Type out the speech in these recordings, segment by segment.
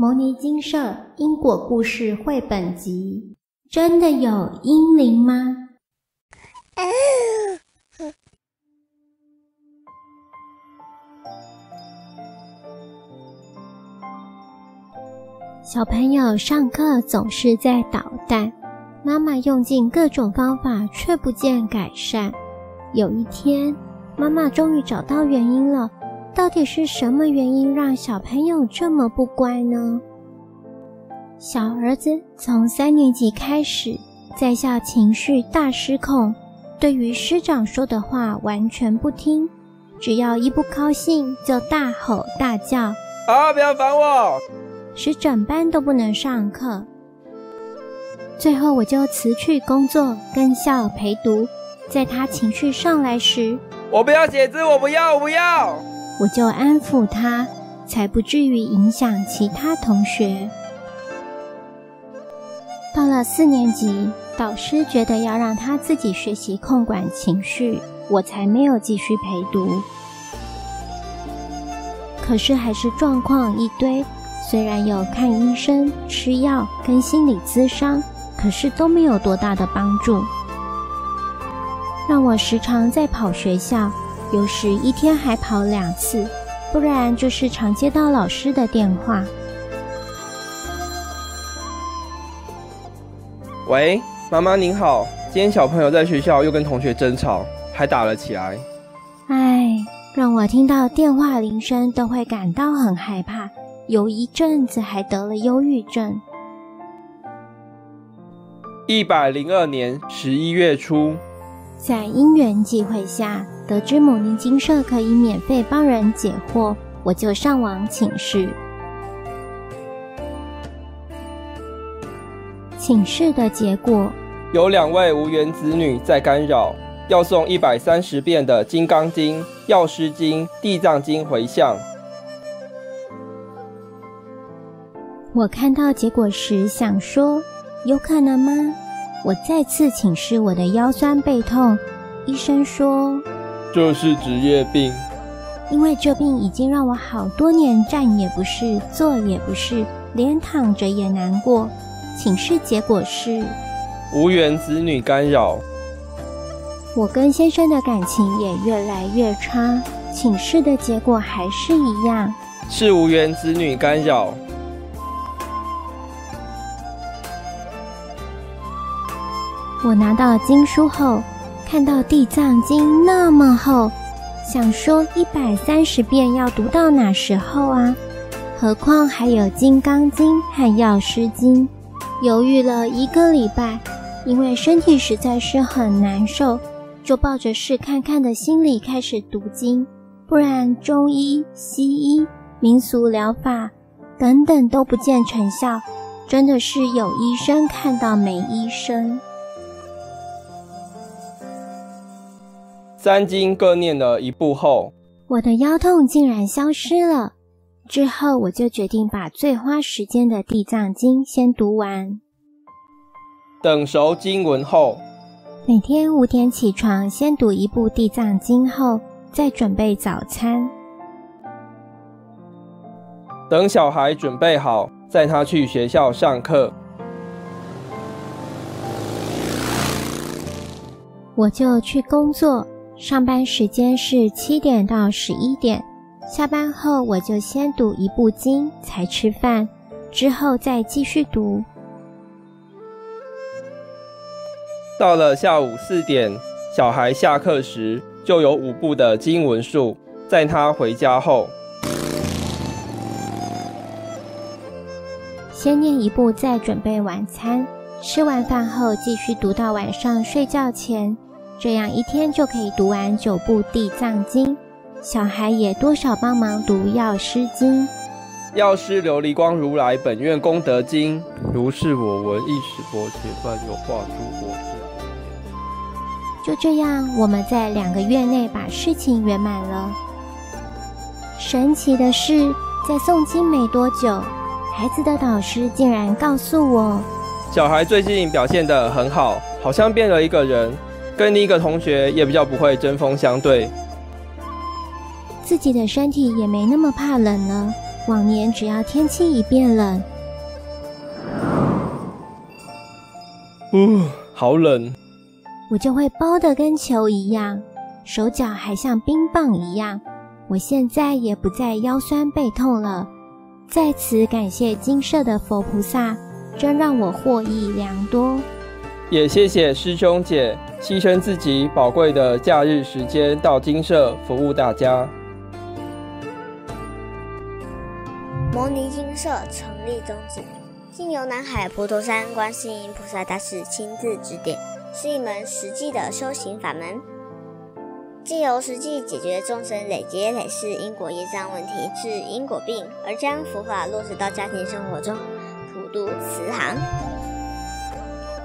牟尼精舍因果故事绘本集，真的有婴灵吗？小朋友上课总是在捣蛋，妈妈用尽各种方法却不见改善。有一天，妈妈终于找到原因了。到底是什么原因让小朋友这么不乖呢？小儿子从三年级开始，在校情绪大失控，对于师长说的话完全不听，只要一不高兴就大吼大叫。啊，不要烦我，使整班都不能上课。最后，我就辞去工作，跟校陪读。在他情绪上来时，我不要写字，我不要，我不要。我就安抚他，才不至于影响其他同学。到了四年级，导师觉得要让他自己学习控管情绪，我才没有继续陪读。可是还是状况一堆，虽然有看医生、吃药跟心理咨商，可是都没有多大的帮助，让我时常在跑学校。有时一天还跑两次，不然就是常接到老师的电话。喂，妈妈您好，今天小朋友在学校又跟同学争吵，还打了起来。唉，让我听到电话铃声都会感到很害怕，有一阵子还得了忧郁症。一百零二年十一月初。在因缘际会下，得知母尼金舍可以免费帮人解惑，我就上网请示。请示的结果，有两位无缘子女在干扰，要送一百三十遍的《金刚经》《药师经》《地藏经》回向。我看到结果时想说，有可能吗？我再次请示我的腰酸背痛，医生说这是职业病，因为这病已经让我好多年站也不是，坐也不是，连躺着也难过。请示结果是无缘子女干扰。我跟先生的感情也越来越差，请示的结果还是一样，是无缘子女干扰。我拿到经书后，看到《地藏经》那么厚，想说一百三十遍要读到哪时候啊？何况还有《金刚经》和《药师经》，犹豫了一个礼拜，因为身体实在是很难受，就抱着试看看的心理开始读经，不然中医、西医、民俗疗法等等都不见成效，真的是有医生看到没医生。三经各念了一部后，我的腰痛竟然消失了。之后我就决定把最花时间的《地藏经》先读完。等熟经文后，每天五点起床，先读一部《地藏经》后，再准备早餐。等小孩准备好，载他去学校上课，我就去工作。上班时间是七点到十一点，下班后我就先读一部经才吃饭，之后再继续读。到了下午四点，小孩下课时就有五部的经文数，在他回家后，先念一部，再准备晚餐，吃完饭后继续读到晚上睡觉前。这样一天就可以读完九部地藏经，小孩也多少帮忙读药师经。药师琉璃光如来本愿功德经，如是我闻，亦是佛前翻有化诸国世。就这样，我们在两个月内把事情圆满了。神奇的是，在诵经没多久，孩子的导师竟然告诉我，小孩最近表现得很好，好像变了一个人。跟另一个同学也比较不会针锋相对，自己的身体也没那么怕冷了，往年只要天气一变冷，呜，好冷，我就会包得跟球一样，手脚还像冰棒一样。我现在也不再腰酸背痛了。在此感谢金色的佛菩萨，真让我获益良多。也谢谢师兄姐牺牲自己宝贵的假日时间到金舍服务大家。摩尼精舍成立宗旨，经由南海普陀山观世音菩萨大士亲自指点，是一门实际的修行法门，借由实际解决众生累劫累世因果业障问题，治因果病，而将佛法落实到家庭生活中，普渡慈航。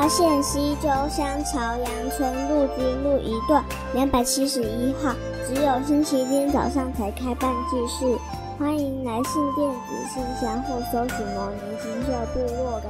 化县西洲乡朝阳村陆军路一段两百七十一号，只有星期天早上才开办祭事。欢迎来信电子信箱或搜寻牟尼精舍部落的。